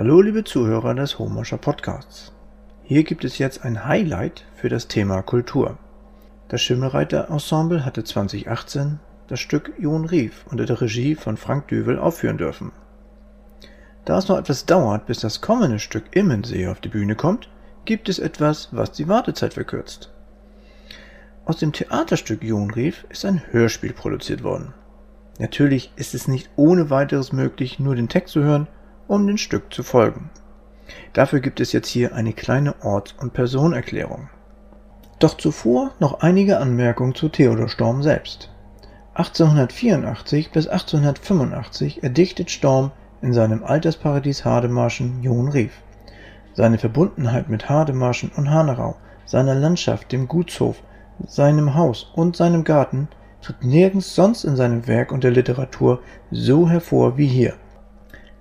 Hallo liebe Zuhörer des Homerscher Podcasts. Hier gibt es jetzt ein Highlight für das Thema Kultur. Das Schimmelreiter Ensemble hatte 2018 das Stück Jon Rief unter der Regie von Frank Düvel aufführen dürfen. Da es noch etwas dauert, bis das kommende Stück Immensee auf die Bühne kommt, gibt es etwas, was die Wartezeit verkürzt. Aus dem Theaterstück Jon Rief ist ein Hörspiel produziert worden. Natürlich ist es nicht ohne weiteres möglich, nur den Text zu hören um dem Stück zu folgen. Dafür gibt es jetzt hier eine kleine Orts- und Personenerklärung. Doch zuvor noch einige Anmerkungen zu Theodor Storm selbst. 1884 bis 1885 erdichtet Storm in seinem Altersparadies Hademarschen John Rief. Seine Verbundenheit mit Hademarschen und Hanerau, seiner Landschaft, dem Gutshof, seinem Haus und seinem Garten tritt nirgends sonst in seinem Werk und der Literatur so hervor wie hier.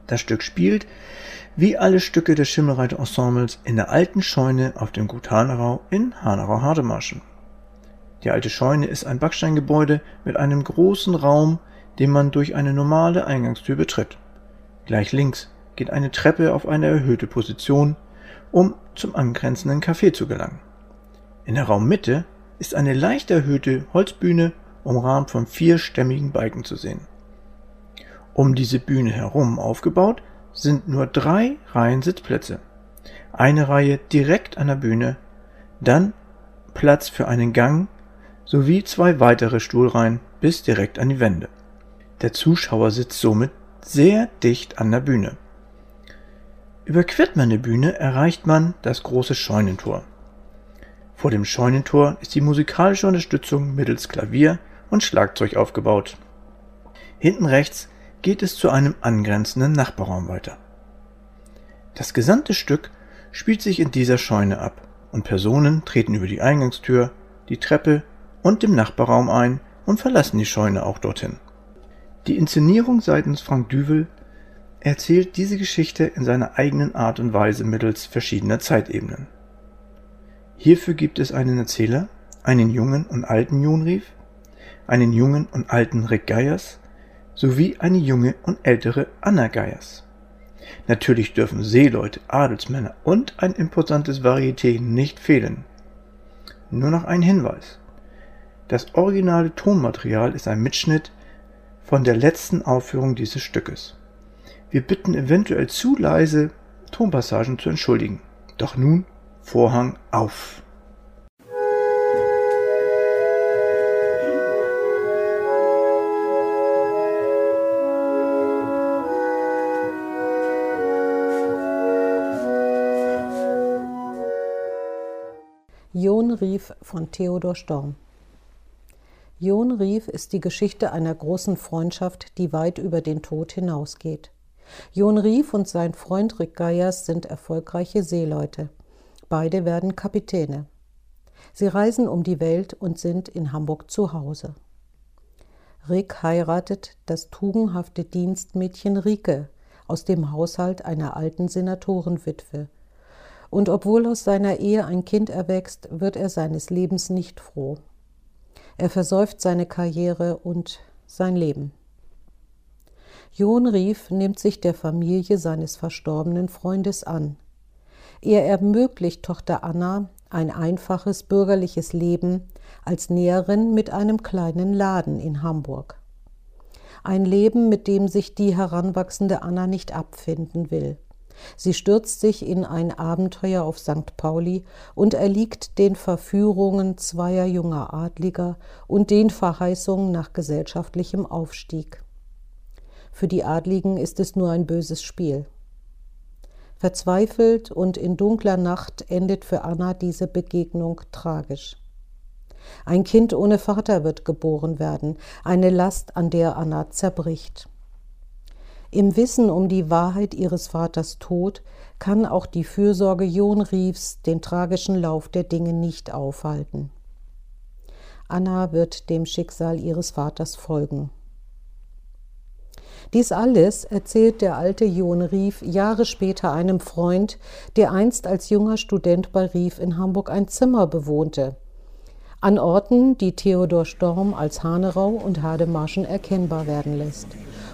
Das Stück spielt, wie alle Stücke des Schimmelreiter-Ensembles, in der alten Scheune auf dem Gut Hanerau in Hanerau-Hardemarschen. Die alte Scheune ist ein Backsteingebäude mit einem großen Raum, den man durch eine normale Eingangstür betritt. Gleich links geht eine Treppe auf eine erhöhte Position, um zum angrenzenden Café zu gelangen. In der Raummitte ist eine leicht erhöhte Holzbühne, umrahmt von vier stämmigen Balken zu sehen. Um diese Bühne herum aufgebaut sind nur drei Reihen Sitzplätze. Eine Reihe direkt an der Bühne, dann Platz für einen Gang sowie zwei weitere Stuhlreihen bis direkt an die Wände. Der Zuschauer sitzt somit sehr dicht an der Bühne. Überquert man die Bühne, erreicht man das große Scheunentor. Vor dem Scheunentor ist die musikalische Unterstützung mittels Klavier und Schlagzeug aufgebaut. Hinten rechts geht es zu einem angrenzenden Nachbarraum weiter. Das gesamte Stück spielt sich in dieser Scheune ab und Personen treten über die Eingangstür, die Treppe und dem Nachbarraum ein und verlassen die Scheune auch dorthin. Die Inszenierung seitens Frank Düvel erzählt diese Geschichte in seiner eigenen Art und Weise mittels verschiedener Zeitebenen. Hierfür gibt es einen Erzähler, einen jungen und alten Junrief, einen jungen und alten Rick Geiers, sowie eine junge und ältere Anna Geiers. Natürlich dürfen Seeleute, Adelsmänner und ein imposantes Varieté nicht fehlen. Nur noch ein Hinweis. Das originale Tonmaterial ist ein Mitschnitt von der letzten Aufführung dieses Stückes. Wir bitten eventuell zu leise Tonpassagen zu entschuldigen. Doch nun Vorhang auf. Jon Rief von Theodor Storm Jon Rief ist die Geschichte einer großen Freundschaft, die weit über den Tod hinausgeht. Jon Rief und sein Freund Rick Geiers sind erfolgreiche Seeleute. Beide werden Kapitäne. Sie reisen um die Welt und sind in Hamburg zu Hause. Rick heiratet das tugendhafte Dienstmädchen Rike aus dem Haushalt einer alten Senatorenwitwe und obwohl aus seiner Ehe ein Kind erwächst, wird er seines Lebens nicht froh. Er versäuft seine Karriere und sein Leben. John Rief nimmt sich der Familie seines verstorbenen Freundes an. Er ermöglicht Tochter Anna ein einfaches bürgerliches Leben als Näherin mit einem kleinen Laden in Hamburg. Ein Leben, mit dem sich die heranwachsende Anna nicht abfinden will. Sie stürzt sich in ein Abenteuer auf St. Pauli und erliegt den Verführungen zweier junger Adliger und den Verheißungen nach gesellschaftlichem Aufstieg. Für die Adligen ist es nur ein böses Spiel. Verzweifelt und in dunkler Nacht endet für Anna diese Begegnung tragisch. Ein Kind ohne Vater wird geboren werden, eine Last, an der Anna zerbricht. Im Wissen um die Wahrheit ihres Vaters Tod kann auch die Fürsorge John Riefs den tragischen Lauf der Dinge nicht aufhalten. Anna wird dem Schicksal ihres Vaters folgen. Dies alles erzählt der alte John Rief Jahre später einem Freund, der einst als junger Student bei Rief in Hamburg ein Zimmer bewohnte. An Orten, die Theodor Storm als Hanerau und Hademarschen erkennbar werden lässt.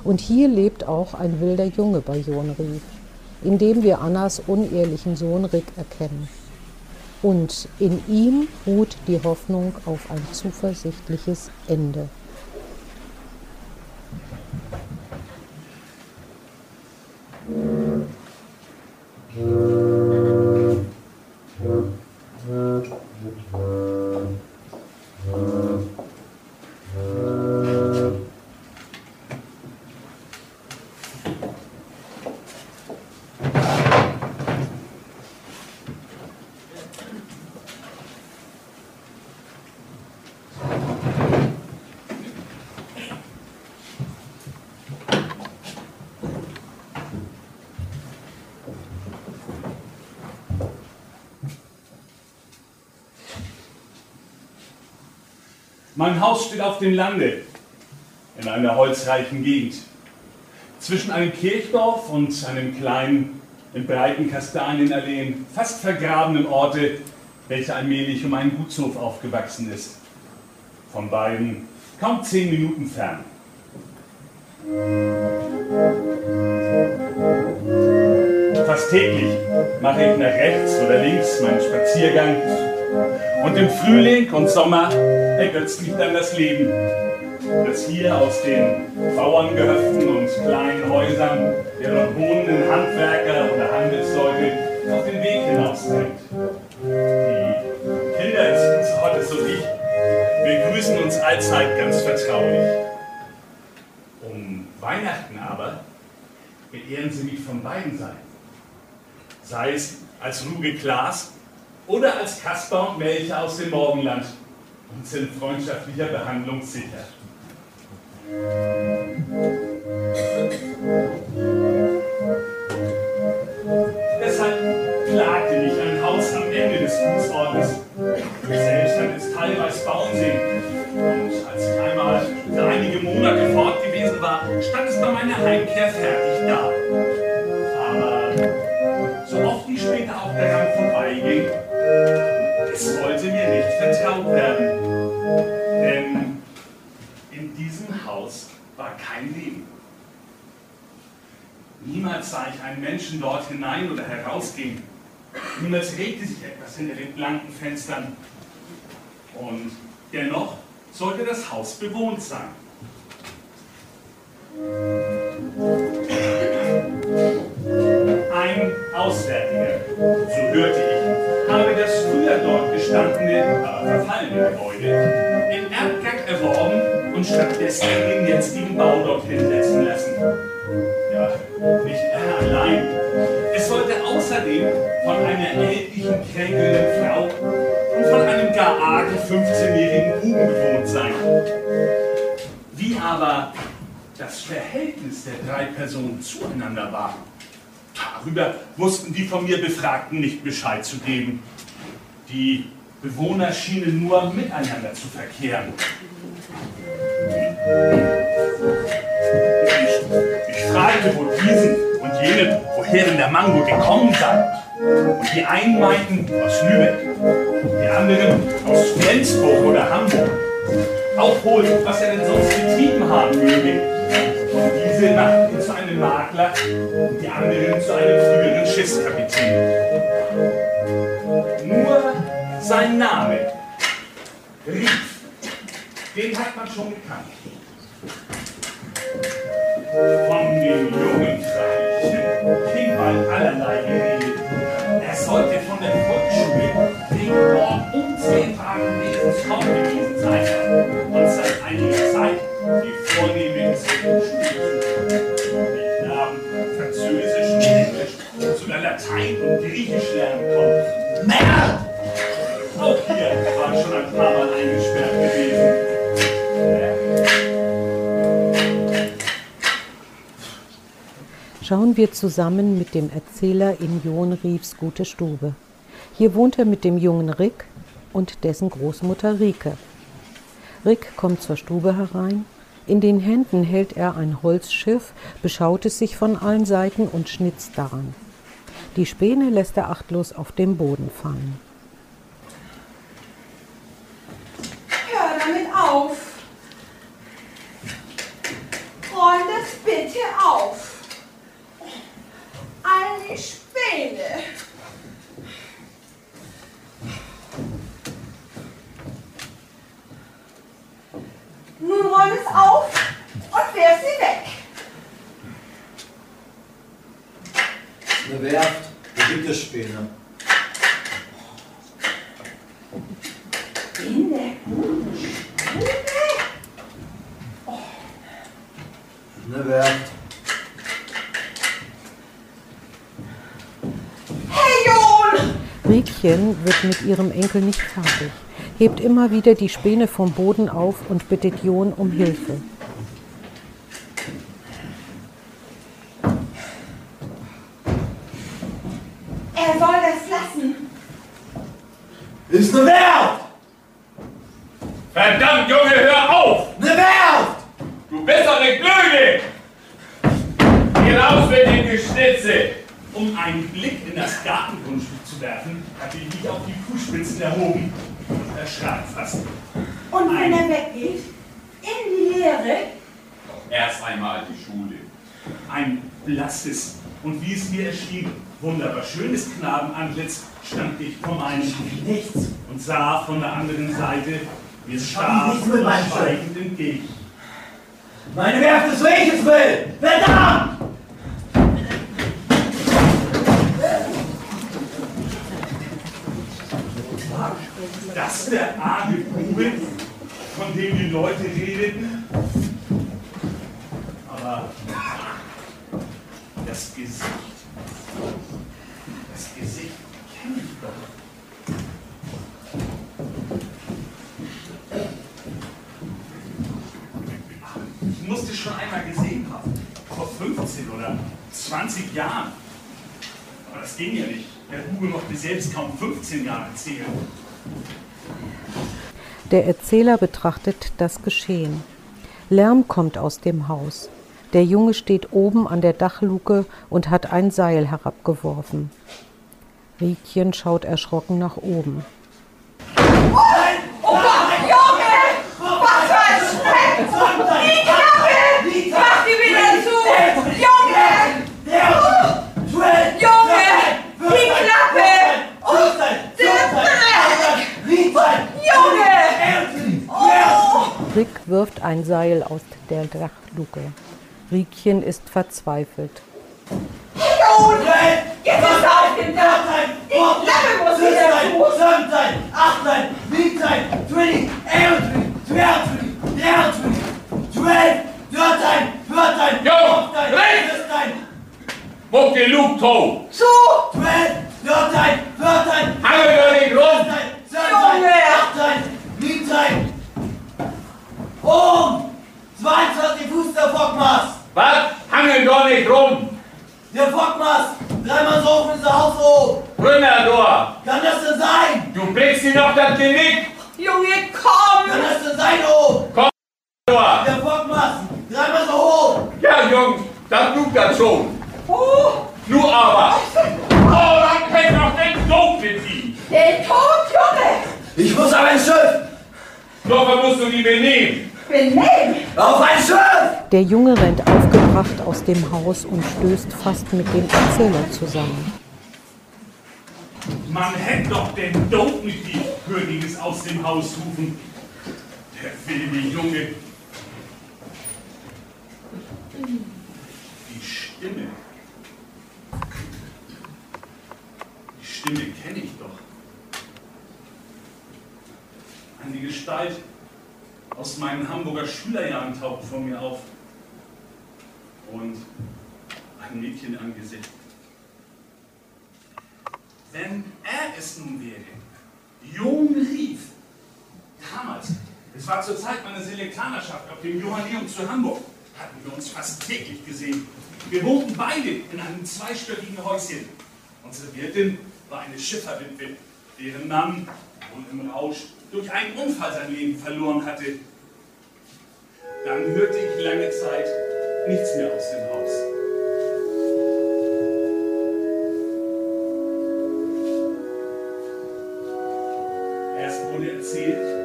Und hier lebt auch ein wilder Junge bei John Rief. indem wir Annas unehelichen Sohn Rick erkennen. Und in ihm ruht die Hoffnung auf ein zuversichtliches Ende. Auf dem Lande, in einer holzreichen Gegend. Zwischen einem Kirchdorf und einem kleinen, in breiten Kastanienalleen, fast vergrabenen Orte, welcher allmählich um einen Gutshof aufgewachsen ist. Von beiden kaum zehn Minuten fern. Fast täglich mache ich nach rechts oder links meinen Spaziergang und im Frühling und Sommer ergötzt mich dann das Leben, das hier aus den Bauerngehöften und kleinen Häusern deren wohnenden Handwerker oder Handelsleute auf den Weg hinaustrennt. Die Kinder des Ortes und ich begrüßen uns allzeit ganz vertraulich. Um Weihnachten aber beehren sie mich von beiden Seiten. Sei es als Ruge Klaas oder als Kasper und Melcher aus dem Morgenland und sind freundschaftlicher Behandlung sicher. Deshalb klagte mich ein Haus am Ende des Fußortes. Selbst hat es teilweise bauen sehen. Und als ich einmal für einige Monate fort gewesen war, stand es bei meiner Heimkehr fertig da. War kein Leben. Niemals sah ich einen Menschen dort hinein oder herausgehen. Niemals regte sich etwas hinter den blanken Fenstern. Und dennoch sollte das Haus bewohnt sein. Ein Auswärtiger, so hörte ich, habe das früher dort gestandene, aber verfallene Gebäude in Erbgang erworben und stattdessen den jetzigen Bau dorthin setzen lassen. Ja, nicht allein. Es sollte außerdem von einer ältlichen, kränkelnden Frau und von einem gar argen 15-jährigen Buben bewohnt sein. Wie aber das Verhältnis der drei Personen zueinander war, darüber wussten die von mir Befragten nicht Bescheid zu geben. Die Bewohner schienen nur miteinander zu verkehren. Ich, fragte, wo diesen und jenen, woher denn der Mango gekommen sei. Und die einen meinten aus Lübeck, die anderen aus Flensburg oder Hamburg. Wohl, was er denn sonst getrieben haben möge. Und diese machten zu einem Makler und die anderen zu einem früheren Schiffskapitän. Nur sein Name, Rief, den hat man schon gekannt. Von dem jungen Freichen ging bald allerlei geredet. Er sollte von der Volksschule wegen dort unzählbaren Wesens kaum gewesen sein und seit einiger Zeit die vornehme Schule Die Knaben Französisch und Englisch, sogar Latein und Griechisch lernen konnten. Merd! Auch hier war ich schon ein paar Mal eingesperrt Schauen wir zusammen mit dem Erzähler in John Riefs gute Stube. Hier wohnt er mit dem jungen Rick und dessen Großmutter Rike. Rick kommt zur Stube herein. In den Händen hält er ein Holzschiff, beschaut es sich von allen Seiten und schnitzt daran. Die Späne lässt er achtlos auf dem Boden fallen. Hör damit auf! Räum das bitte auf! All die Späne. Nun räum es auf und werf sie weg. Eine Werft, da gibt es Späne. In der guten Späne? Eine Werft. Hey Jon! Riekchen wird mit ihrem Enkel nicht fertig, hebt immer wieder die Späne vom Boden auf und bittet John um Hilfe. Er soll das lassen. Ist eine Werft! Verdammt, Junge, hör auf! Eine Werft! Du bist doch eine Glöge! Geh raus mit dem Geschnitze! Um einen Blick in das Gartengrundstück zu werfen, hatte ich mich auf die Fußspitzen erhoben und erschrak fast. Und wenn er weggeht, in die Leere, Erst einmal die Schule. Ein blasses und wie es mir erschien, wunderbar schönes Knabenantlitz stand ich vor meinem Nichts. und sah von der anderen Seite mir Schaff ich starr nichts mit und meinem schweigend entgegen. Meine Werft ist, wo ich es will! Verdammt! Das der arme Bube, von dem die Leute redeten. Aber das Gesicht, das Gesicht kenne ich doch. Ich musste schon einmal gesehen haben, vor 15 oder 20 Jahren. Aber das ging ja nicht. Der Bube mochte selbst kaum 15 Jahre zählen. Der Erzähler betrachtet das Geschehen. Lärm kommt aus dem Haus. Der Junge steht oben an der Dachluke und hat ein Seil herabgeworfen. Riekchen schaut erschrocken nach oben. Oh Gott, Junge! Was für ein Schreck! Die Klappe! Mach die wieder zu! Junge! Junge! Die Klappe! Und! Junge! Oh! Rick wirft ein Seil aus der Dachluke. Riekchen ist verzweifelt. Jon! Jetzt ist er auf dem Dach! Die Klappe muss wieder zu! 17, 18, 19, 20, 21, 22, 23, 12, 13, 14, Jo, 15, Rick! 16, Wo genug Ton! Zu! 12, 13, 14, Hangel doch nicht rum! 17, Junge! 18, 19. Um 22 Fuß der Fockmast. Was? Hangel doch nicht rum! Der Fockmast. Dreimal so hoch ist der Haus hoch. Rümmerdor! Kann das denn sein? Du brichst dir noch das Genick! Junge, komm! Kann das denn sein, oh? Dor! Der Fockmast. Dreimal so hoch. Ja, Jung, das tut das schon. Oh, Nu aber! Oh, dann kennt doch den Doof mit ihm! der Tod, Junge! Ich muss auf ein Schiff. Doch musst du die benehmen! Benehmen! Auf ein Schiff. Der Junge rennt aufgebracht aus dem Haus und stößt fast mit dem Erzähler zusammen. Man hätte doch den Dope mit die Königes aus dem Haus rufen. Der wilde Junge. Die Stimme. Die Stimme kenne ich doch. Eine Gestalt aus meinen Hamburger Schülerjahren taucht vor mir auf. Und ein Mädchen am Gesicht. Wenn er es nun wäre, Jung rief, damals, es war zur Zeit meiner Selektanerschaft auf dem Johanneum zu Hamburg, hatten wir uns fast täglich gesehen. Wir wohnten beide in einem zweistöckigen Häuschen. Unsere Wirtin war eine Schifferwitwe, deren Mann wohl im Rausch durch einen Unfall sein Leben verloren hatte. Dann hörte ich lange Zeit nichts mehr aus dem Haus. Erst wurde erzählt,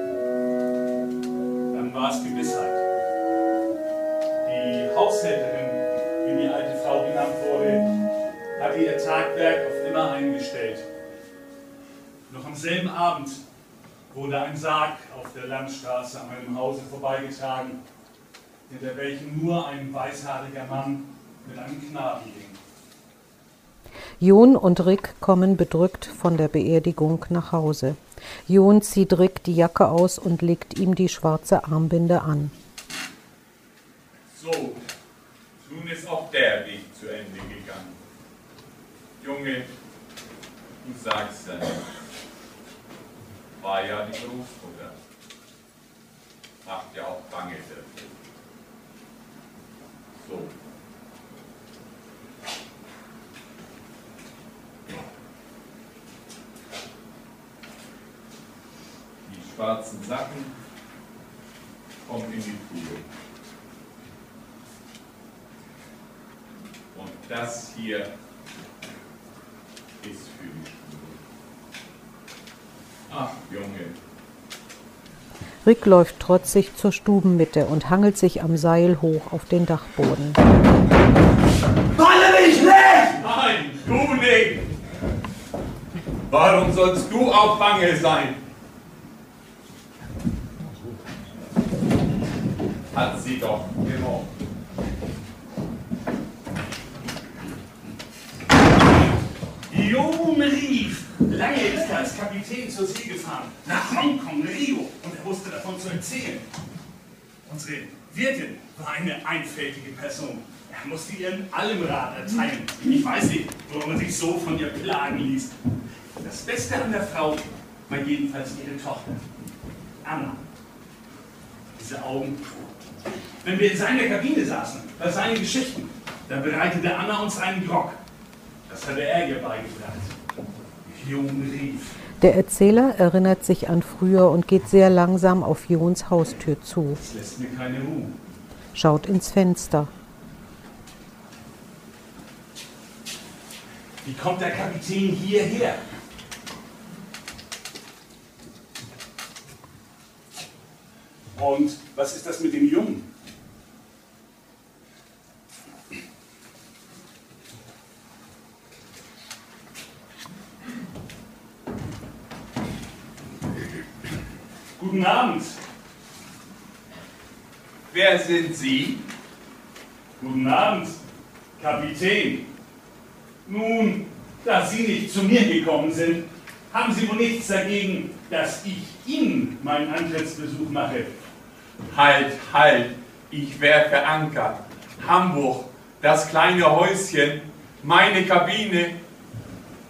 Tagwerk auf immer eingestellt. Noch am selben Abend wurde ein Sarg auf der Landstraße an meinem Hause vorbeigetragen, hinter welchem nur ein weißhaariger Mann mit einem Knaben ging. Jon und Rick kommen bedrückt von der Beerdigung nach Hause. Jon zieht Rick die Jacke aus und legt ihm die schwarze Armbinde an. So, nun ist auch der Weg zu Ende gegangen. Junge, du sagst ja nicht. War ja die Großmutter. Macht ja auch Bange dafür. So. Die schwarzen Sachen kommen in die Truhe. Und das hier ist für die Schule. Ach, Junge, Rick läuft trotzig zur Stubenmitte und hangelt sich am Seil hoch auf den Dachboden. Falle mich nicht! Nein, du nicht! Warum sollst du auch bange sein? Hat sie doch gemobbt. Jon rief. Lange ist er als Kapitän zur See gefahren. Nach Hongkong, Rio. Und er wusste davon zu erzählen. Unsere Wirtin war eine einfältige Person. Er musste ihr in allem Rat erteilen. Ich weiß nicht, warum er sich so von ihr plagen ließ. Das Beste an der Frau war jedenfalls ihre Tochter. Anna. Diese Augen. Wenn wir in seiner Kabine saßen, bei seinen Geschichten, da bereitete Anna uns einen Grog. Das hatte er ihr beigebracht. Jung rief. Der Erzähler erinnert sich an früher und geht sehr langsam auf Jons Haustür zu, Das lässt mir keine Ruhe. schaut ins Fenster. Wie kommt der Kapitän hierher? Und was ist das mit dem Jungen? Guten Abend. Wer sind Sie? Guten Abend, Kapitän. Nun, da Sie nicht zu mir gekommen sind, haben Sie wohl nichts dagegen, dass ich Ihnen meinen Antrittsbesuch mache. Halt, halt, ich werfe Anker. Hamburg, das kleine Häuschen, meine Kabine,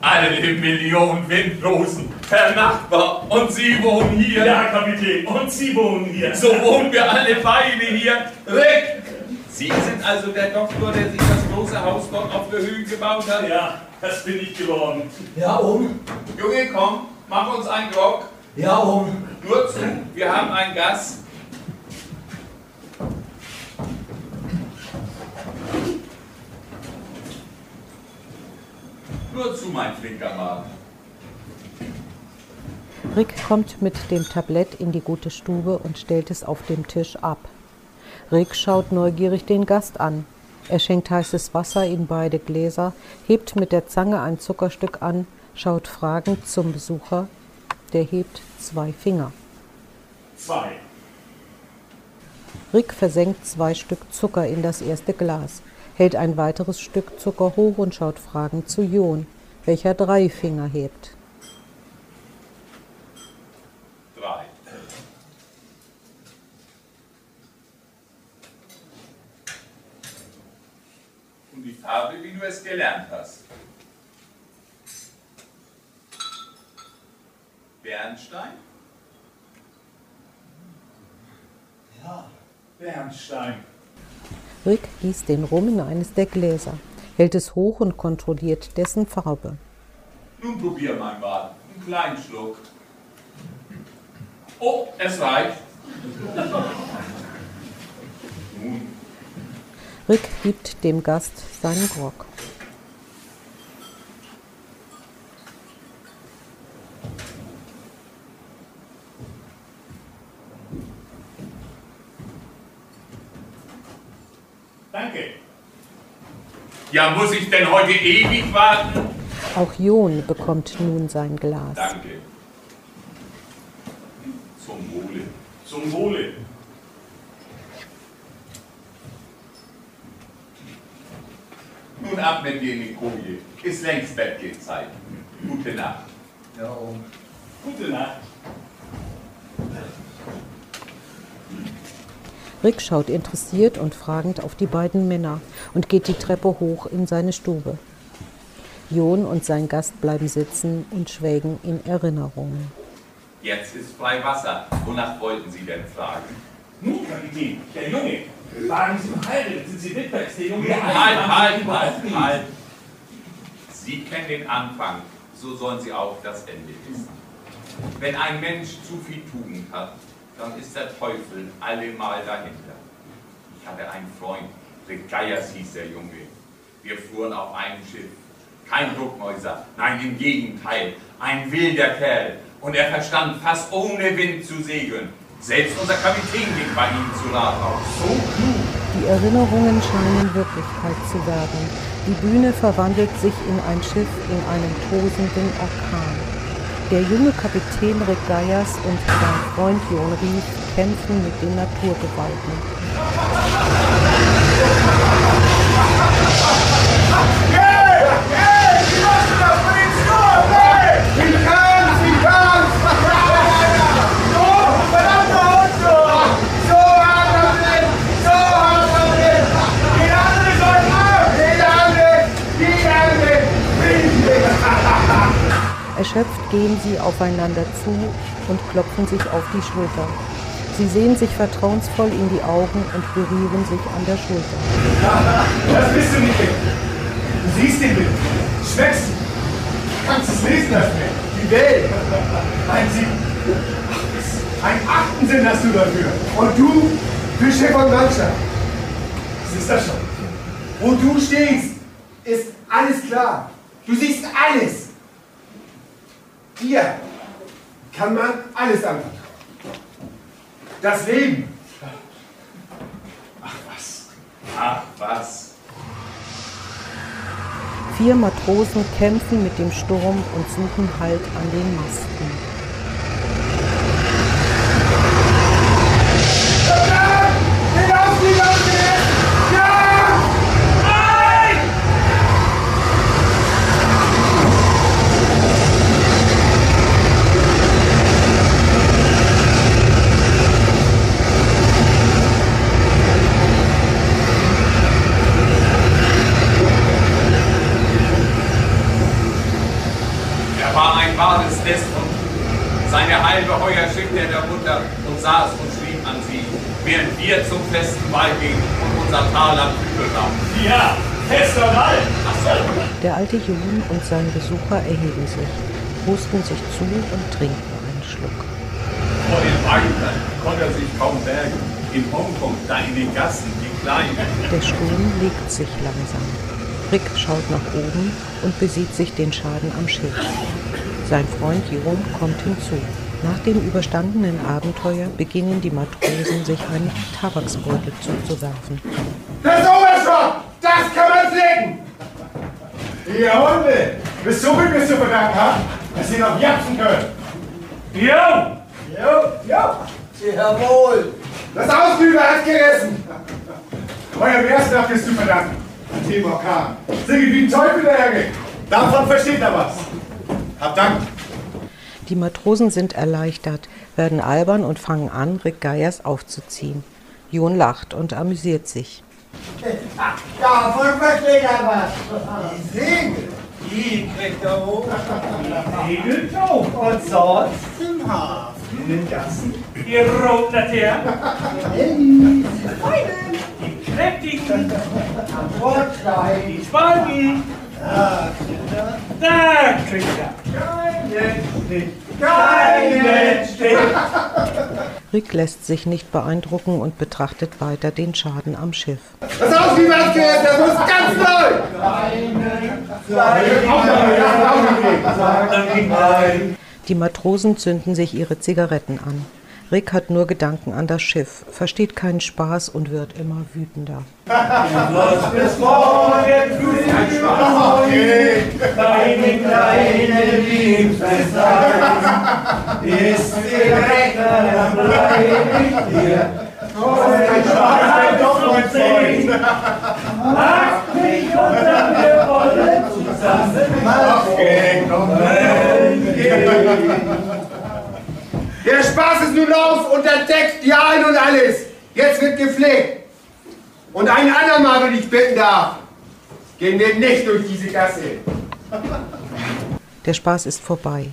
alle Millionen Windlosen, Herr Nachbar, und Sie wohnen hier. Ja, Kapitän, und Sie wohnen hier. So wohnen wir alle beide hier. Rick! Sie sind also der Doktor, der sich das große Haus dort auf der Höhe gebaut hat? Ja, das bin ich geworden. Ja, um. Junge, komm, mach uns einen Grog. Ja, um. Nur zu, wir haben einen Gast. Nur zu, mein flinker Mann. Rick kommt mit dem Tablett in die gute Stube und stellt es auf dem Tisch ab. Rick schaut neugierig den Gast an. Er schenkt heißes Wasser in beide Gläser, hebt mit der Zange ein Zuckerstück an, schaut fragend zum Besucher. Der hebt zwei Finger. Zwei. Rick versenkt zwei Stück Zucker in das erste Glas, hält ein weiteres Stück Zucker hoch und schaut fragend zu Jon, welcher drei Finger hebt. Drei. Und die Farbe, wie du es gelernt hast. Bernstein? Ja, Bernstein. Rick gießt den Rum in eines der Gläser, hält es hoch und kontrolliert dessen Farbe. Nun probier mein Mann. Einen kleinen Schluck. Oh, es reicht. Nun, Rick gibt dem Gast seinen Grog. Danke. Ja, muss ich denn heute ewig warten? Auch Jon bekommt nun sein Glas. Danke. Zum Wohle. Zum Wohle. Nun ab mit dir in die Koje. Ist längst Bettgehzeit. Gute Nacht. Ja, um. Gute Nacht. Rick schaut interessiert und fragend auf die beiden Männer und geht die Treppe hoch in seine Stube. Jon und sein Gast bleiben sitzen und schwelgen in Erinnerungen. Jetzt ist frei Wasser. Wonach wollten Sie denn fragen? Nun, Kapitän, der Junge. Waren Sie verheiratet? Sind Sie Witwer? Ist der Junge Halt, halt, halt, halt. Sie kennen den Anfang, so sollen Sie auch das Ende wissen. Wenn ein Mensch zu viel Tugend hat, dann ist der Teufel allemal dahinter. Ich hatte einen Freund, Rick Geiers hieß der Junge. Wir fuhren auf einem Schiff. Kein Duckmäuser, nein, im Gegenteil, ein wilder Kerl. Und er verstand fast ohne Wind zu segeln. Selbst unser Kapitän ging bei ihm zu Rat auf. So klug. Die Erinnerungen scheinen Wirklichkeit zu werden. Die Bühne verwandelt sich in ein Schiff in einem tosenden Orkan. Der junge Kapitän Rick Geiers und sein Freund Jon Rief kämpfen mit den Naturgewalten. Erschöpft gehen sie aufeinander zu und klopfen sich auf die Schulter. Sie sehen sich vertrauensvoll in die Augen und berühren sich an der Schulter. Das bist du nicht. Du siehst den Bild. Schmeckst ihn. Kannst es lesen, das Bild. Die Welt. Ein Sieg. Ein Achtensinn hast du dafür. Und du bist Chef von Mannschaft. Das ist das schon. Wo du stehst, ist alles klar. Du siehst alles. Dir kann man alles anvertrauen. Das Leben. Ach was. Ach was. Vier Matrosen kämpfen mit dem Sturm und suchen Halt an den Masten. Gingen und unser Tal am Hügel nahmen. Ja, fester so, Der alte Jon und sein Besucher erheben sich, husten sich zu und trinken einen Schluck. vor den Weibern konnte er sich kaum bergen. In Hongkong, da in den Gassen, die Kleinen. Der Sturm legt sich langsam. Rick schaut nach oben und besieht sich den Schaden am Schiff. Sein Freund Jon kommt hinzu. Nach dem überstandenen Abenteuer beginnen die Matrosen, sich einen Tabaksbeutel zuzuwerfen. Das Oberschott! Das kann man sehen! Ihr Hunde! Bis so viel bist du verdankt, ha? Dass ihr noch japsen könnt! Jo! Jo, jo! Jawohl! Das Ausüber hat gerissen! Euer Wehrstaff ist zu verdanken! An dem Orkan! Singe wie ein Teufel der Ärger! Davon versteht er was! Hab Dank! Die Matrosen sind erleichtert, werden albern und fangen an, Rick Geiers aufzuziehen. Jon lacht und amüsiert sich. Davon versteht er was! Die Segel, die kriegt er hoch. Segelt auf. Und sonst im Hafen. In den Gassen. Ihr roten Laternen. Die kräftigen. Am Bordstein. Die Spargen. Da kriegt er Da kriegt er. keinen Stich. Keinen Stich. Rick lässt sich nicht beeindrucken und betrachtet weiter den Schaden am Schiff. Das Ausüber hat gerissen! Das muss ganz neu! Die Matrosen zünden sich ihre Zigaretten an. Rick hat nur Gedanken an das Schiff, versteht keinen Spaß und wird immer wütender. Bis morgen früh deine kleine Liebsfestlein ist direkt dann bleib ich dir. Ein Spaß, doch und sing. Mach mich unter wir wollen zusammen Der Spaß ist nun auf und der deckt die ein und alles. Jetzt wird gepflegt. Und ein andermal, wenn ich bitten darf, gehen wir nicht durch diese Gasse. Der Spaß ist vorbei.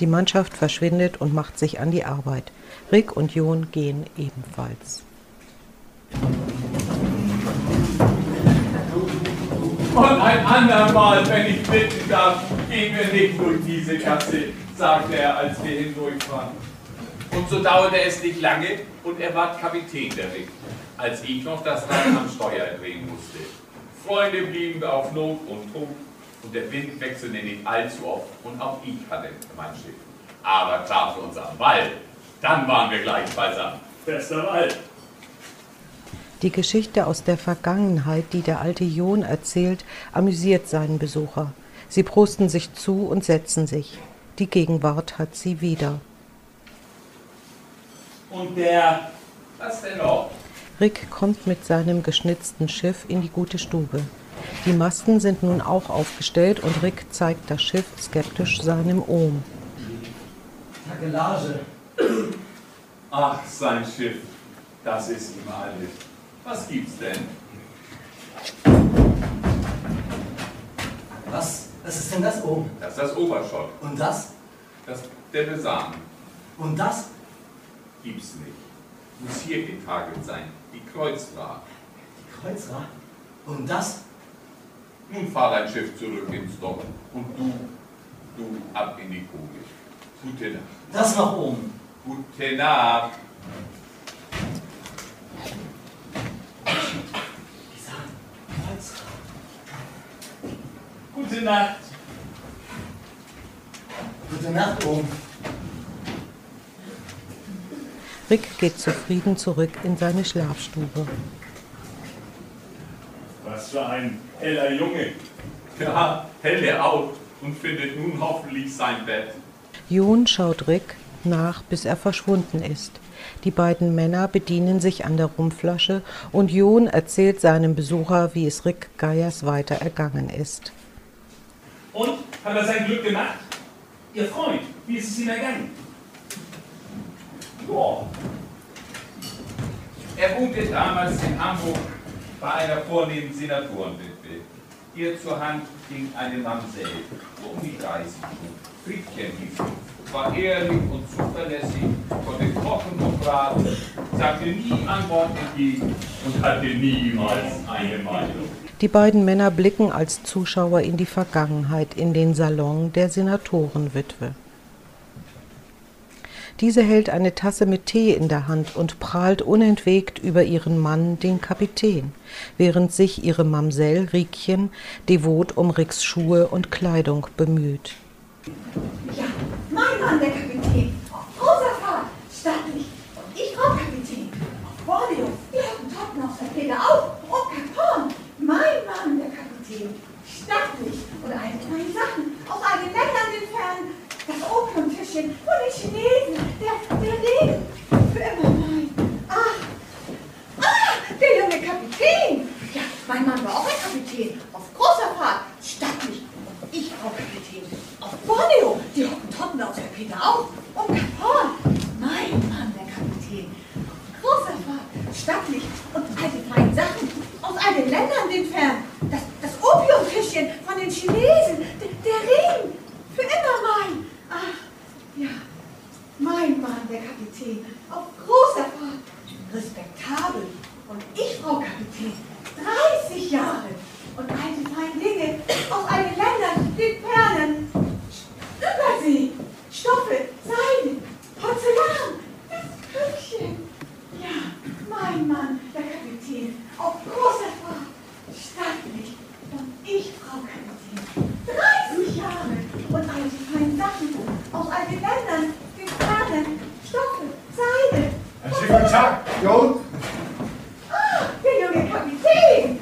Die Mannschaft verschwindet und macht sich an die Arbeit. Rick und Jon gehen ebenfalls. Und ein andermal, wenn ich bitten darf, gehen wir nicht durch diese Gasse, sagte er, als wir hindurchfahren. Und so dauerte es nicht lange und er ward Kapitän der Rick, als ich noch das Rad am Steuer drehen musste. Freunde blieben wir auf Not und Tod und der Wind wechselte nicht allzu oft und auch ich hatte mein Schiff. Aber traf uns am Wald, dann waren wir gleich beisammen. Bester Wald. Die Geschichte aus der Vergangenheit, die der alte Jon erzählt, amüsiert seinen Besucher. Sie prosten sich zu und setzen sich. Die Gegenwart hat sie wieder. Und der, Was denn noch? Rick kommt mit seinem geschnitzten Schiff in die gute Stube. Die Masten sind nun auch aufgestellt und Rick zeigt das Schiff skeptisch seinem Ohm. Takelage. Ach, sein Schiff, das ist ihm alles. Was gibt's denn? Was? Was ist denn das oben? Das ist das Oberschott, Und das? das der Besamen. Und das? Gibt's nicht. Muss hier getagelt sein, die Kreuzfahrt. Die Kreuzrad? Und das? Nun fahr dein Schiff zurück ins Dock und du, du ab in die Kugel. Gute Nacht. Das nach oben. Gute Nacht. Gute Nacht. Gute Nacht oben. Rick geht zufrieden zurück in seine Schlafstube. Was für ein heller Junge. Ja, helle auf und findet nun hoffentlich sein Bett. Jon schaut Rick nach, bis er verschwunden ist. Die beiden Männer bedienen sich an der Rumflasche und Jon erzählt seinem Besucher, wie es Rick Geiers weiter ergangen ist. Und? Hat er sein Glück gemacht? Ihr Freund, wie ist es ihm ergangen? Ja, Er wohnte damals in Hamburg bei einer vornehmen Senatorenwitwe. Ihr zur Hand ging eine Mamsell, um die 30 Friedchen hieß sie, war ehrlich und zuverlässig, konnte kochen und braten, sagte nie ein Wort entgegen und hatte niemals eine Meinung. Die beiden Männer blicken als Zuschauer in die Vergangenheit, in den Salon der Senatorenwitwe. Diese hält eine Tasse mit Tee in der Hand und prahlt unentwegt über ihren Mann, den Kapitän, während sich ihre Mamsell Riekchen devot um Ricks Schuhe und Kleidung bemüht. Ja, mein Mann, der Kapitän. Großer Fahrt, stattlich. Und ich, Frau Kapitän. Borneo, wir hatten Toppen auf der Feder auf. Und Capon, mein Mann, der Kapitän. Stattlich. Und all kleinen Sachen aus all den Ländern, den Fernen. Das Opiumtischchen von den Chinesen. Der, der Regen. Für immer mein. Ach, ah, der junge Kapitän. Ja, mein Mann war auch ein Kapitän. Auf großer Fahrt, stattlich. Und ich, Frau Kapitän. Auf Borneo, die Hottentotten aus der Peter auch. Und Capon, mein Mann, der Kapitän. Auf großer Fahrt, stattlich. Und all die feinen Sachen aus all den Ländern, den Fern. Das, das Opiumtischchen von den Chinesen. Der, der Ring. Für immer mein. Ach, ja. Mein Mann, der Kapitän. Auf großer Fahrt. Respektabel. Und ich, Frau Kapitän. 30 Jahre. Und all die feinen Dinge aus all den Ländern, den Perlen. Übersee, Stoffe, Seide, Porzellan, das Küchchen. Ja, mein Mann, der Kapitän, auf großer Fahrt, stattlich. Und ich, Frau Kapitän, 30 Jahre. Und all die feinen Sachen aus all den Ländern, den Perlen, Stoffe, Seide, Tag, Jon. Ah, der junge Kapitän.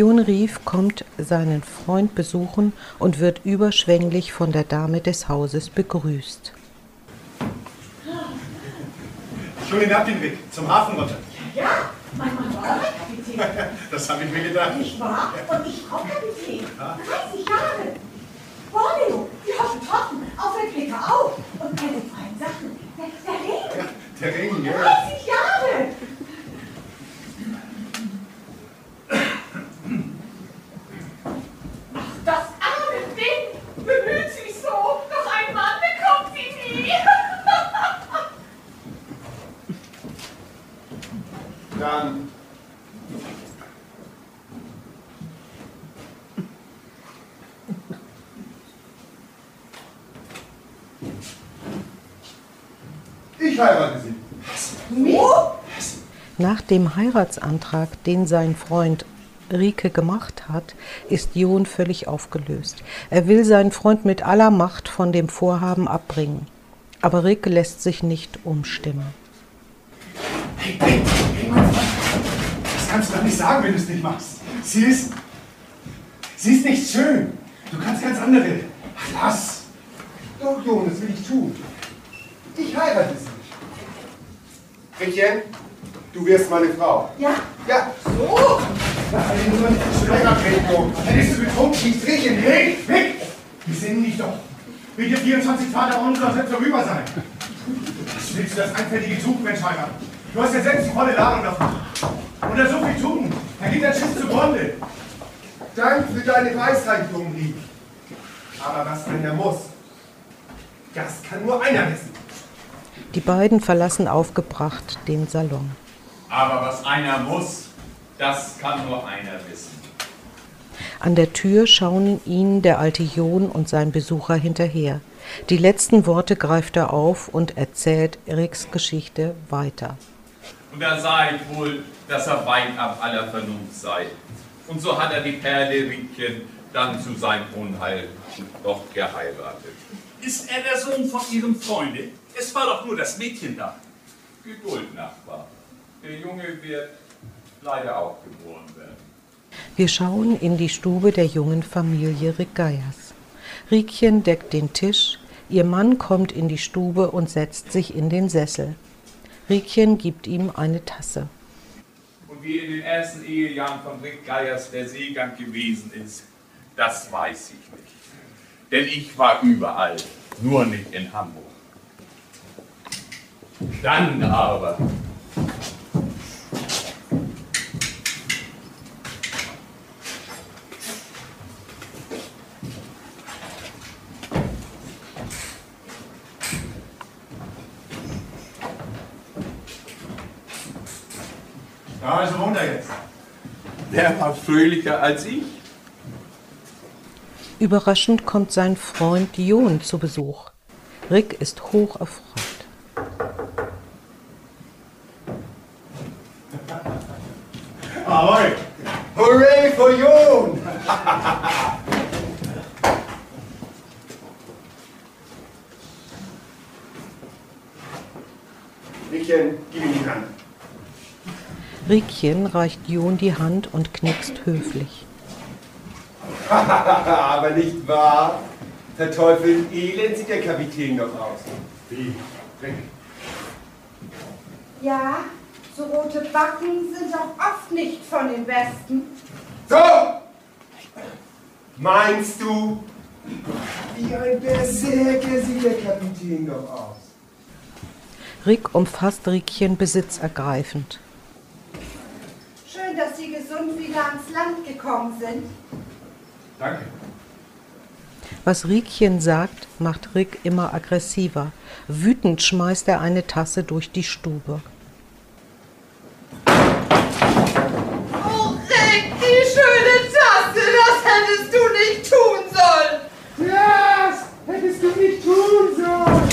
Jon Rief kommt seinen Freund besuchen und wird überschwänglich von der Dame des Hauses begrüßt. Schon hinab den Weg, zum Hafen runter. Ja, mein Mann war auch Kapitän. Das habe ich mir gedacht. Ich war und ich auch Kapitän. 30 Jahre. Borneo, die Hottentotten, auf der Klippe auch. Und meine freien Sachen. Der, der Ring. Der Ring, ja. 30 Jahre. Ach, das arme Ding bemüht sich so. Doch ein Mann bekommt sie nie. Dann. Ich heirate sie. Mich? Nach dem Heiratsantrag, den sein Freund Rike gemacht hat, ist Jon völlig aufgelöst. Er will seinen Freund mit aller Macht von dem Vorhaben abbringen. Aber Rike lässt sich nicht umstimmen. Hey, hey, hey, Freund. Das kannst du doch nicht sagen, wenn du es nicht machst. Sie ist. Sie ist nicht schön. Du kannst ganz andere. Ach, lass. Doch, Jon, das will ich tun. Ich heirate sie. Rickchen, du wirst meine Frau. Ja? Ja. So. Nein, nur nicht schneller treten, Jon. Hättest du betrunken, schießt Rickchen. Weg, weg. Wir sehen dich doch. Bitte 24 Vater unser wird vorüber sein. Was willst du das einfällige Tugendmensch heiraten? Du hast ja selbst die volle Ladung davon. Und er so viel Tugend. Er geht ein Schiff zugrunde. Dank für deine Weisheit, Jungenlieb. Aber was einer muss, das kann nur einer wissen. Die beiden verlassen aufgebracht den Salon. Aber was einer muss, das kann nur einer wissen. An der Tür schauen ihnen der alte Jon und sein Besucher hinterher. Die letzten Worte greift er auf und erzählt Eriks Geschichte weiter. Und er seid wohl, dass er weit ab aller Vernunft sei. Und so hat er die Perle Riekchen dann zu seinem Unheil doch geheiratet. Ist er der Sohn von Ihrem Freunde? Es war doch nur das Mädchen da. Geduld, Nachbar. Der Junge wird leider auch geboren werden. Wir schauen in die Stube der jungen Familie Rick Geiers. Riekchen deckt den Tisch, ihr Mann kommt in die Stube und setzt sich in den Sessel. Riekchen gibt ihm eine Tasse. Und wie in den ersten Ehejahren von Rick Geiers der Seegang gewesen ist, das weiß ich nicht. Denn ich war überall, nur nicht in Hamburg. Dann aber. Ja, also runter jetzt. Der war fröhlicher als ich. Überraschend kommt sein Freund Jon zu Besuch. Rick ist hoch erfreut. Ahoi! Hooray for Jon! Rickchen, gib ihm die Hand. Riekchen reicht Jon die Hand und knickst höflich. Aber nicht wahr? Verteufeln elend sieht der Kapitän noch aus. Wie? Rick. Ja, so rote Backen sind auch oft nicht von den Besten. So! Meinst du? Wie ein Berserker sieht der Kapitän doch aus. Rick umfasst Riekchen besitzergreifend. Schön, dass Sie gesund wieder ans Land gekommen sind. Danke. Was Riekchen sagt, macht Rick immer aggressiver. Wütend schmeißt er eine Tasse durch die Stube. Oh, Rick, die schöne Tasse, das hättest du nicht tun sollen. Das hättest du nicht tun sollen.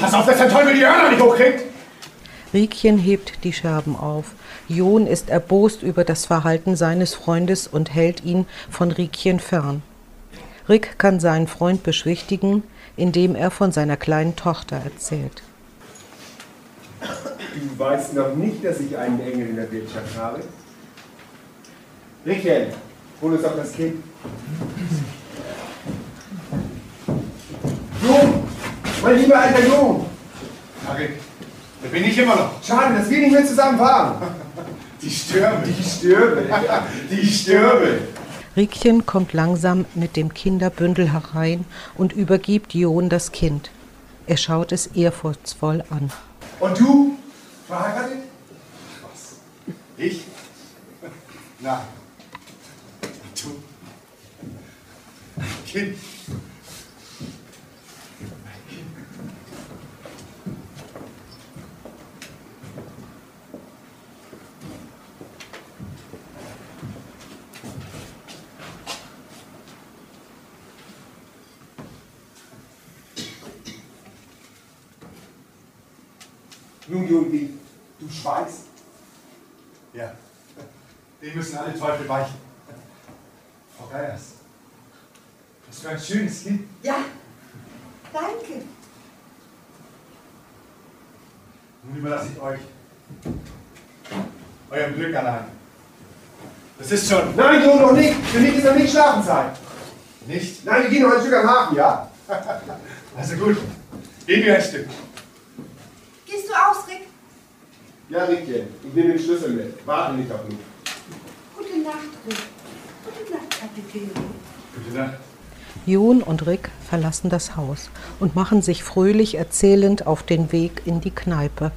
Pass auf, dass der Teufel die Hörner nicht hochkriegt! Riekchen hebt die Scherben auf. Jon ist erbost über das Verhalten seines Freundes und hält ihn von Riekchen fern. Rick kann seinen Freund beschwichtigen, indem er von seiner kleinen Tochter erzählt. Du weißt noch nicht, dass ich einen Engel in der Wirtschaft habe? Rickchen, hol uns doch das Kind. Jung! Mein lieber alter Jung! Rick, da bin ich immer noch. Schade, dass wir nicht mehr zusammen fahren. Die Stürme. Die Stürme. Die Stürme. Riekchen kommt langsam mit dem Kinderbündel herein und übergibt Jon das Kind. Er schaut es ehrfurchtsvoll an. Und du? Verheiratet? Was? Ich? Nein. Du? Kind. Nun, Juli, du schweigst. Ja. Dem müssen alle Teufel weichen. Frau Geiers. Was für ein schönes Kind. Ja, danke. Nun überlasse ich euch. Eurem Glück allein. Das ist schon. Nein, Jung, noch nicht. Für mich ist noch nicht Schlafenzeit. Nicht? Nein, wir gehen noch ein Stück am Hafen, ja? Also gut. Gehen wir ein Stück. Gehst du aus, Rick? Ja, Rickchen, ich nehme den Schlüssel mit. Warte nicht auf mich. Gute Nacht, Rick. Gute Nacht, Kapitän. Gute Nacht. Jon und Rick verlassen das Haus und machen sich fröhlich erzählend auf den Weg in die Kneipe.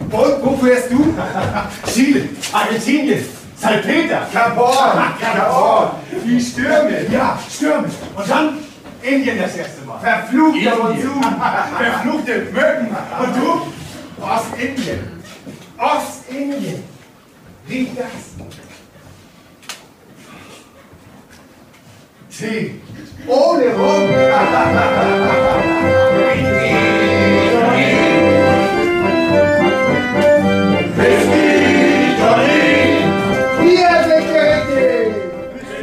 Und wo fährst du? Chile, Argentinien, Salpeter, Gabon, Gabon. die Stürme, ja, Stürme. Und dann Indien das erste Mal. Verfluchter Indien. Monsun. Verfluchte Mücken. Und du? Ostindien. Ostindien. Riech das. Tee. Ohne Rum.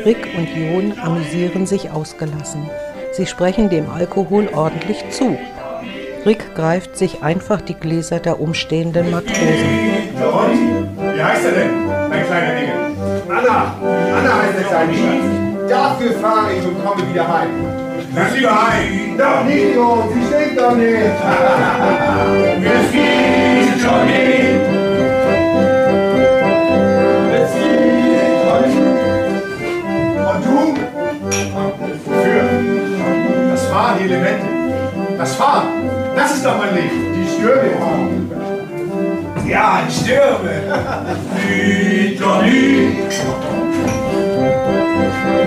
Rick und Jon amüsieren sich ausgelassen. Sie sprechen dem Alkohol ordentlich zu. Rick greift sich einfach die Gläser der umstehenden Matrosen. Und? Wie heißt er denn, mein kleiner Dinge? Anna, Anna heißt der kleine Schatz. Dafür fahre ich und komme wieder heim. Dann lieber heim. Doch nicht, Jungs, sie stinkt doch nicht. Es geht schon nicht. Es geht schon nicht. Und du? Wofür? Das Fahren, die Elemente. Das Fahren, das ist doch mein Leben. Die Stürme. Ja, die Stürme. Die Johnny.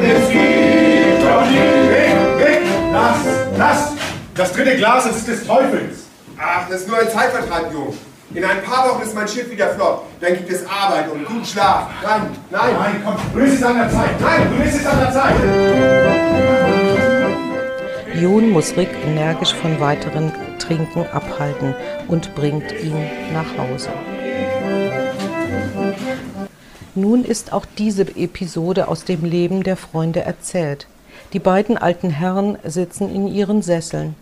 Es geht doch. Weg, weg. Lass, lass. Das dritte Glas, das ist des Teufels. Ach, das ist nur ein Zeitvertreib, Jungs. In ein paar Wochen ist mein Schiff wieder flott. Dann gibt es Arbeit und guten Schlaf. Nein, nein. Nein, komm, du bist es an der Zeit. Nein, du bist es an der Zeit. Jon muss Rick energisch von weiteren Trinken abhalten und bringt ihn nach Hause. Nun ist auch diese Episode aus dem Leben der Freunde erzählt. Die beiden alten Herren sitzen in ihren Sesseln.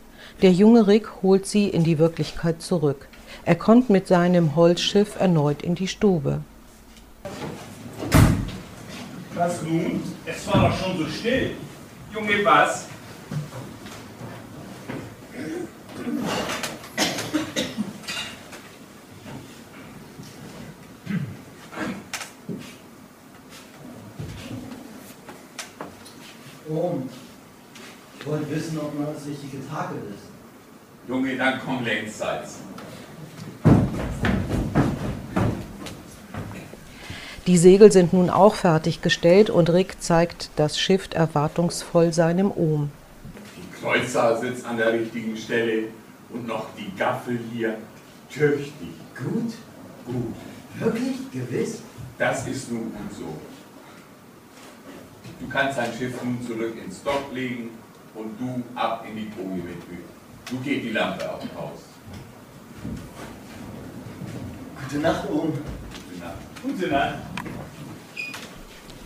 Der junge Rick holt sie in die Wirklichkeit zurück. Er kommt mit seinem Holzschiff erneut in die Stube. Was nun? Es war doch schon so still. Junge, was? Und ich wollte wissen, ob man das richtige Tage ist. Junge, dann komm Längssalz. Die Segel sind nun auch fertiggestellt und Rick zeigt das Schiff erwartungsvoll seinem Ohm. Kreuzer sitzt an der richtigen Stelle und noch die Gaffel hier. Tüchtig. Gut? Gut. Wirklich? Gewiss? Das ist nun gut so. Du kannst dein Schiff nun zurück ins Dock legen und du ab in die Koje mit Öl. Du geht die Lampe auf aus. Gute Nacht, Ohm. Gute Nacht. Gute Nacht.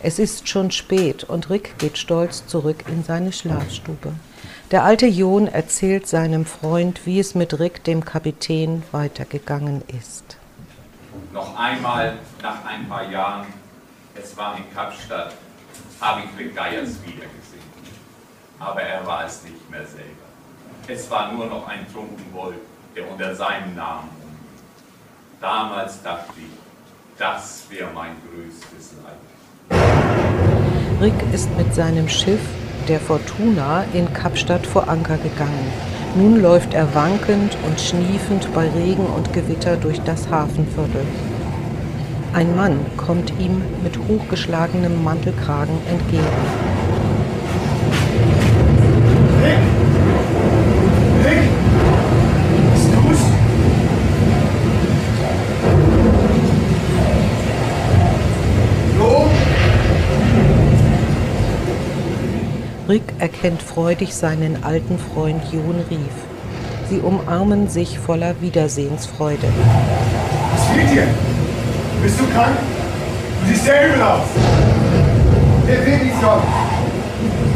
Es ist schon spät und Rick geht stolz zurück in seine Schlafstube. Der alte John erzählt seinem Freund, wie es mit Rick, dem Kapitän, weitergegangen ist. Noch einmal nach ein paar Jahren, es war in Kapstadt, habe ich Rick Geiers wiedergesehen. Aber er war es nicht mehr selber. Es war nur noch ein Trunkenbold, der unter seinem Namen umging. Damals dachte ich, das wäre mein größtes Leid. Rick ist mit seinem Schiff, der Fortuna, in Kapstadt vor Anker gegangen. Nun läuft er wankend und schniefend bei Regen und Gewitter durch das Hafenviertel. Ein Mann kommt ihm mit hochgeschlagenem Mantelkragen entgegen. Rick erkennt freudig seinen alten Freund John Rief. Sie umarmen sich voller Wiedersehensfreude. Was fehlt dir? Bist du krank? Du siehst sehr übel aus. Wer will dies doch?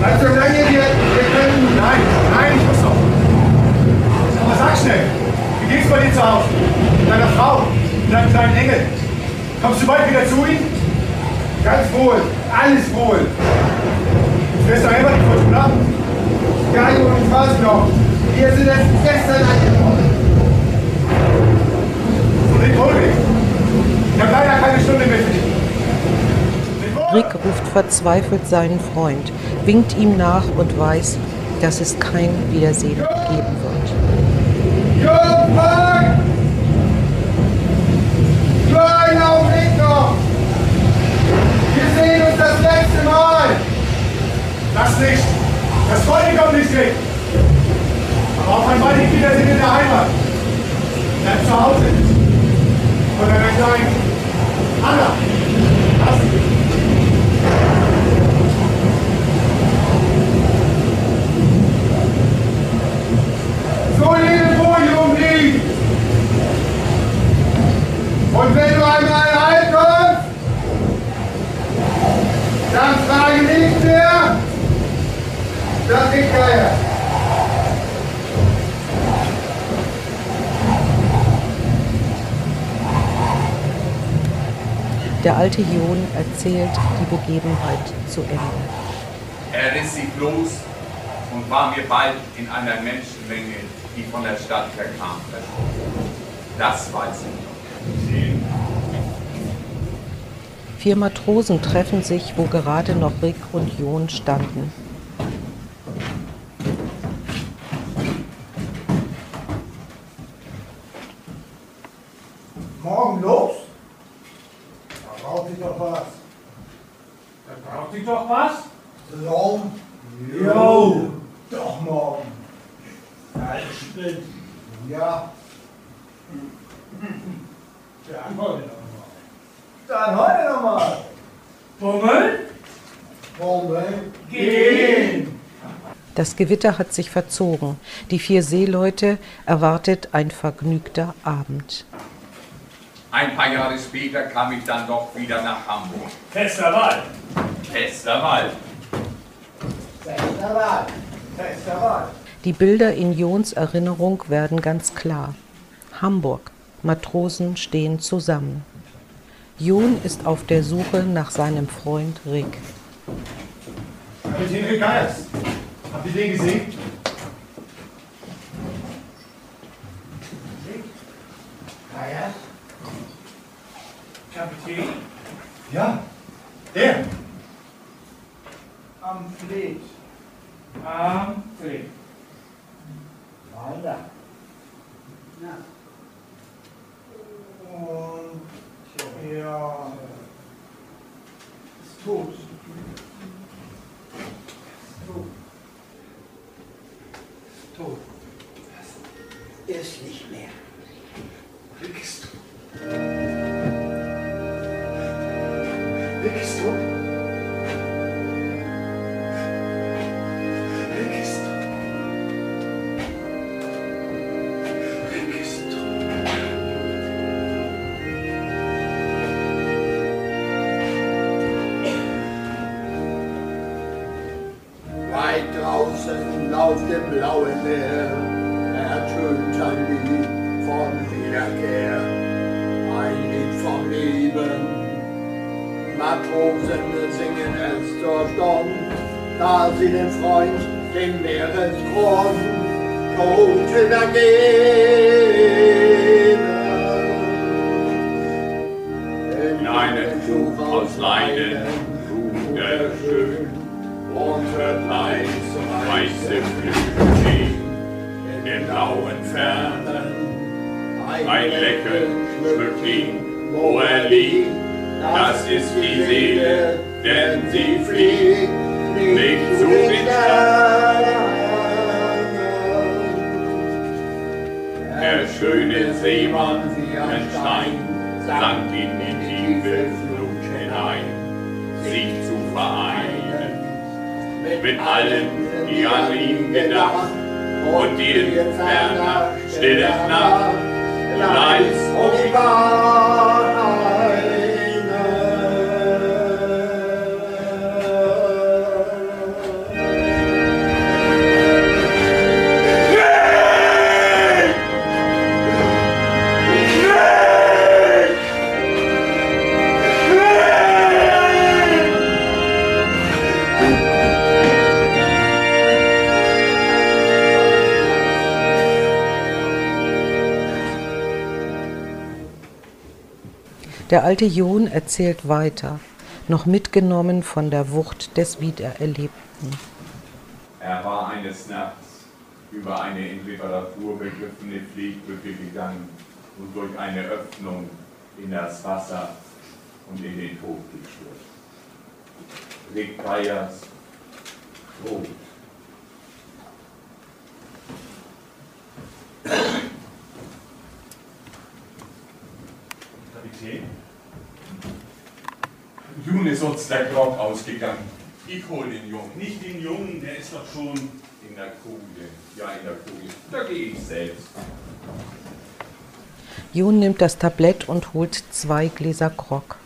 Bleib so lange hier. Wir können. Nein, nein, ich muss noch. Aber sag schnell, wie geht's bei dir zu Hause? Mit deiner Frau? Mit deinem kleinen Engel? Kommst du bald wieder zu ihm? Ganz wohl. Alles wohl. Du fährst doch immer die Fortuna. Ja, Junge, ich weiß noch. Wir sind erst gestern angekommen. Rick, hol mich. Ich habe leider keine Stunde mehr für dich. Rick ruft verzweifelt seinen Freund, winkt ihm nach und weiß, dass es kein Wiedersehen geben wird. Jung, Frank! Augenblick noch. Wir sehen uns das letzte Mal. Das nicht. Das Freunde kommt nicht weg. Auf ein baldiges Wiedersehen in der Heimat. Bleib zu Hause. Von deiner Kleinen. Anna. Lass So lebe wohl, Jungli. Und wenn du einmal alt kommst, dann frage nicht mehr, das ist Geier. Der alte John erzählt die Begebenheit zu Ende. Er riss sich los und war mir bald in einer Menschenmenge, die von der Stadt herkam, verschwunden. Das weiß ich noch. Vier Matrosen treffen sich, wo gerade noch Rick und John standen. Morgen los? Da braucht ich doch was. Da braucht ich doch was? Rom? Jo. Doch morgen. Halt, spinnt. Ja. Dann heute noch Dann heute nochmal. Bummeln? Bummeln. Gehen. Das Gewitter hat sich verzogen. Die vier Seeleute erwartet ein vergnügter Abend. Ein paar Jahre später kam ich dann doch wieder nach Hamburg. Fester Wald. Fester Wald. Fester Wald. Fester Wald. Die Bilder in Johns Erinnerung werden ganz klar. Hamburg. Matrosen stehen zusammen. John ist auf der Suche nach seinem Freund Rick. Kapitän Rick Geiers. Habt ihr den gesehen? Geier? Kapitän? Ja. Der. Am Fleet. Am Fleet. Weiter. Ja. Und ja. Ist tot. Ist tot. Ist tot. Ist nicht mehr. Rick ist auf dem blauen Meer ertönt ein Lied von Wiederkehr, ein Lied vom Leben. Matrosen singen es zur Stunde, da sie den Freund, den Meeresgrund, tot übergeben. In einem Tuch aus Leinen, wunderschön, und leis weiße Flügel stehen, in blauen Fernen. Ein Lächeln schmückt ihn, wo er liegt, das ist die Seele, denn sie fliegt nicht zu den Sternen. Der schöne Seemann, ein Stein, sank in die tiefe Flut hinein, sich zu vereinen mit allen, die an ihn gedacht und die in ferner, stille Nacht leis und Der alte John erzählt weiter, noch mitgenommen von der Wucht des Wiedererlebten. Er war eines Nachts über eine in Literatur begriffene Pflegbrücke gegangen und durch eine Öffnung in das Wasser und in den Tod gestürzt. Rick Geiers Tod. Kapitän? Nun ist uns der Grog ausgegangen. Ich hol den Jungen. Nicht den Jungen, der ist doch schon. In der Kugel. Ja, in der Kugel. Da gehe ich selbst. John nimmt das Tablett und holt zwei Gläser Grog.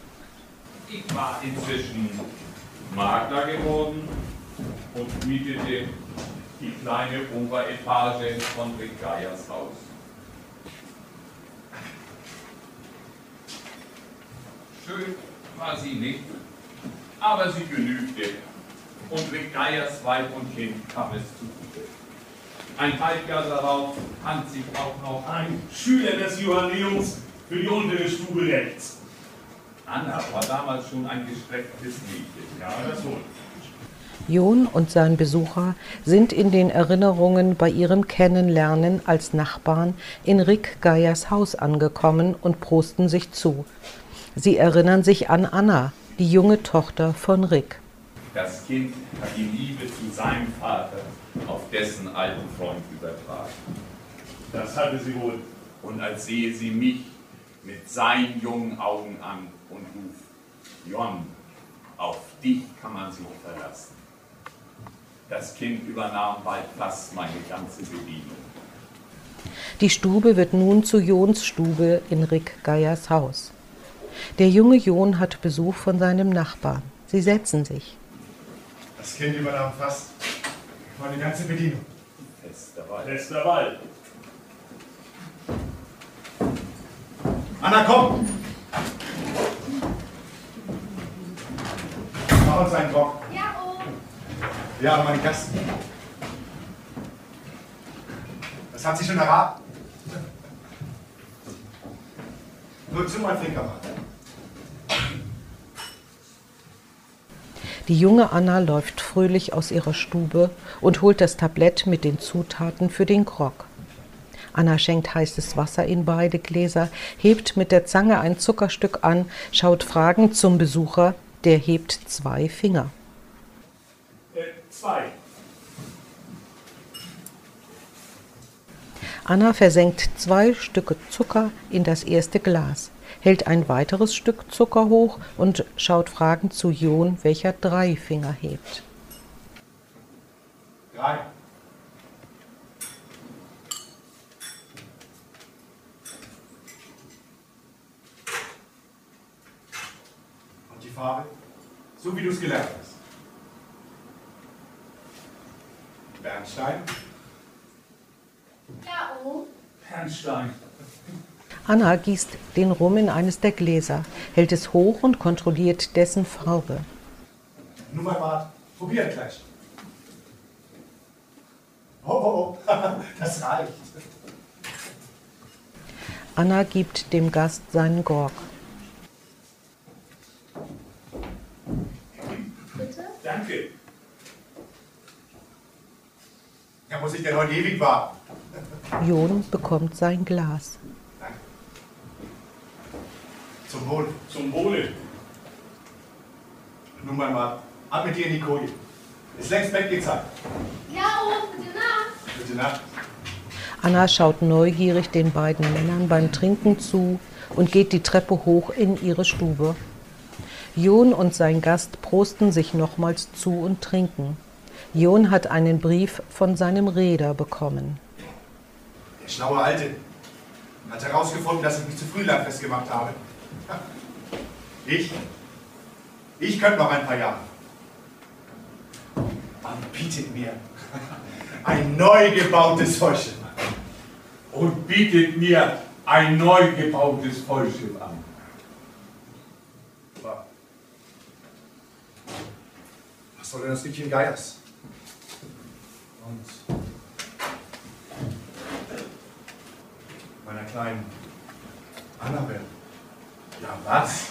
Ich war inzwischen Makler geworden und mietete die kleine Oberetage von Rick Geiers Haus. Schön war sie nicht, aber sie genügte. Und Rick Geiers Weib und Kind kam es zugute. Ein Halbjahr darauf fand sich auch noch Ein Schüler des Johanneums für die untere Stube rechts. Anna war damals schon ein gestrecktes Mädchen. Ja, das wohl. John und sein Besucher sind in den Erinnerungen bei ihrem Kennenlernen als Nachbarn in Rick Geiers Haus angekommen und prosten sich zu. Sie erinnern sich an Anna, die junge Tochter von Rick. Das Kind hat die Liebe zu seinem Vater auf dessen alten Freund übertragen. Das hatte sie wohl. Und als sehe sie mich mit seinen jungen Augen an und ruft, Jon, auf dich kann man sich verlassen. Das Kind übernahm bald fast meine ganze Bedienung. Die Stube wird nun zu Jons Stube in Rick Geiers Haus. Der junge John hat Besuch von seinem Nachbarn. Sie setzen sich. Das Kind übernahm fast meine ganze Bedienung. Fester Wald. Fester Wald. Anna, komm! Mach uns einen Bock. Ja, oh. Ja, meine Gasten. Das hat sie schon erraten. Nur zu mein Fingermann. Die junge Anna läuft fröhlich aus ihrer Stube und holt das Tablett mit den Zutaten für den Grog. Anna schenkt heißes Wasser in beide Gläser, hebt mit der Zange ein Zuckerstück an, schaut fragend zum Besucher, der hebt zwei Finger. Äh, zwei. Anna versenkt zwei Stücke Zucker in das erste Glas, hält ein weiteres Stück Zucker hoch und schaut fragend zu John, welcher drei Finger hebt. Drei. Und die Farbe? So wie du es gelernt hast. Bern. Bernstein? Ja, oh. Bernstein. Anna gießt den Rum in eines der Gläser, hält es hoch und kontrolliert dessen Farbe. Nur mal Bart. Probier gleich. Oh, oh, oh. Das reicht. Anna gibt dem Gast seinen Gorg. Bitte? Danke. Ja, muss ich denn heute ewig warten? Jon bekommt sein Glas. Zum Wohl. Zum Wohle. Nun mal Bart. Ab mit dir in die Koje. Ist längst Bettgehzeit. Ja, oh, gute Nacht. Gute Nacht. Anna schaut neugierig den beiden Männern beim Trinken zu und geht die Treppe hoch in ihre Stube. Jon und sein Gast prosten sich nochmals zu und trinken. Jon hat einen Brief von seinem Reeder bekommen. Der schlaue Alte hat herausgefunden, dass ich mich zu früh landfest gemacht habe. Ich? Ich könnte noch ein paar Jahre. Man bietet mir ein neu gebautes Vollschiff an. und bietet mir ein neu gebautes Vollschiff an. Was soll denn das Liedchen Geiers? Und meiner kleinen Annabelle. Ja, was?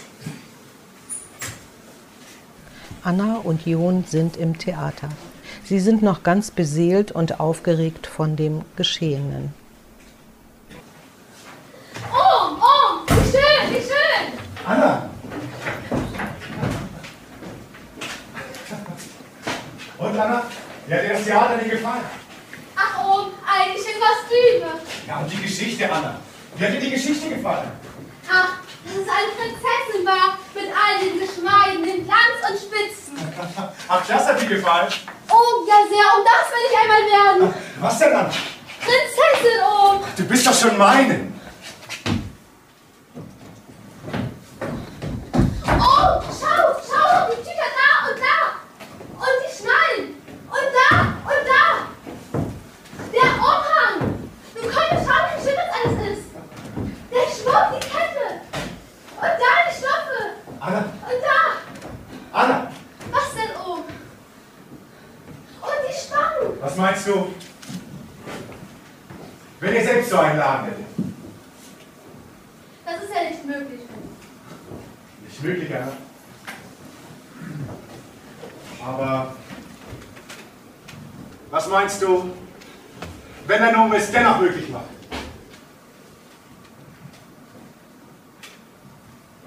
Anna und Jon sind im Theater. Sie sind noch ganz beseelt und aufgeregt von dem Geschehenen. Oh, oh, wie schön, wie schön. Anna! Und Anna? Hat dir das Theater denn gefallen? Ach, oh, eigentlich in Kostüme. Ja, und die Geschichte, Anna. Wie hat dir die Geschichte gefallen? Ach, dass es eine Prinzessin war mit all den Geschmeiden, den Glanz und Spitzen. Ach, das hat dir gefallen. Oh, ja sehr, und das will ich einmal werden. Was denn, Anna? Prinzessin, oh. Du bist doch schon meine. Oh, schau, schau, die Tücher da und da. Und die Schnallen. Und da und da. Der Umhang. Du konntest schauen, wie schön das alles ist. Der Schmuck, die Kette. Und da die Stoffe. Anna, Und da. Anna, Was denn, oh? Und die Spangen. was meinst du? Wenn ihr selbst so einen Laden hättet. Das ist ja nicht möglich. Nicht möglich, Anna. Aber was meinst du, wenn der Nome es dennoch möglich macht?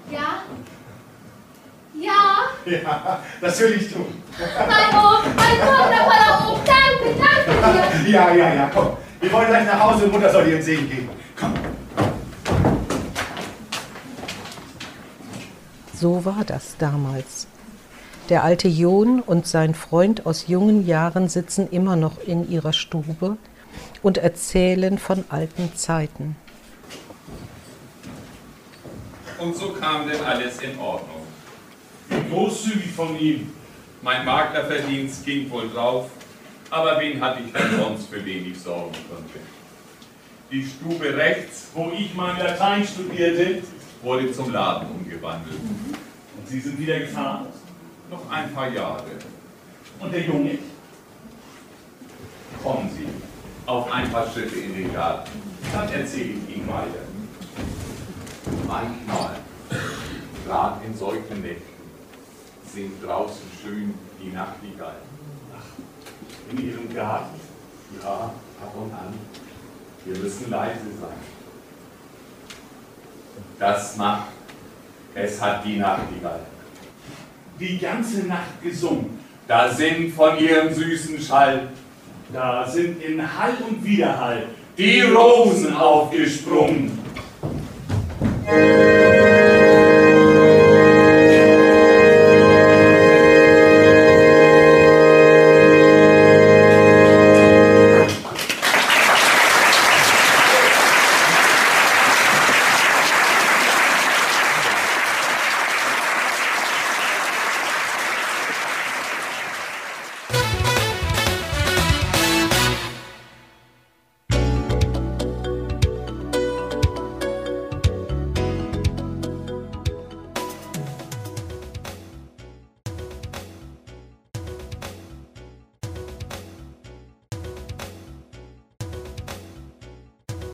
Ja? Ja? Ja, das will ich tun. Mein Ohm, mein wundervoller Ohm, danke, danke dir. Ja, ja, ja, komm. Wir wollen gleich nach Hause und Mutter soll ihren Segen geben. Komm. So war das damals. Der alte Jon und sein Freund aus jungen Jahren sitzen immer noch in ihrer Stube und erzählen von alten Zeiten. Und so kam denn alles in Ordnung. Großzügig von ihm. Mein Maklerverdienst ging wohl drauf, aber wen hatte ich denn sonst, für den ich sorgen konnte? Die Stube rechts Wo ich mein Latein studierte. wurde zum Laden umgewandelt. Und Sie sind wieder gefahren. Noch ein paar Jahre. Und der Junge? Kommen Sie auf ein paar Schritte in den Garten. Dann erzähle ich Ihnen weiter. Manchmal, gerade in solchen Nächten, singt draußen schön die Nachtigall. In Ihrem Garten? Ja, ab und an. Wir müssen leise sein. Das macht, es hat die Nachtigall. Die ganze Nacht gesungen. Da sind von ihrem süßen Schall Da sind in Hall und Widerhall die Rosen aufgesprungen.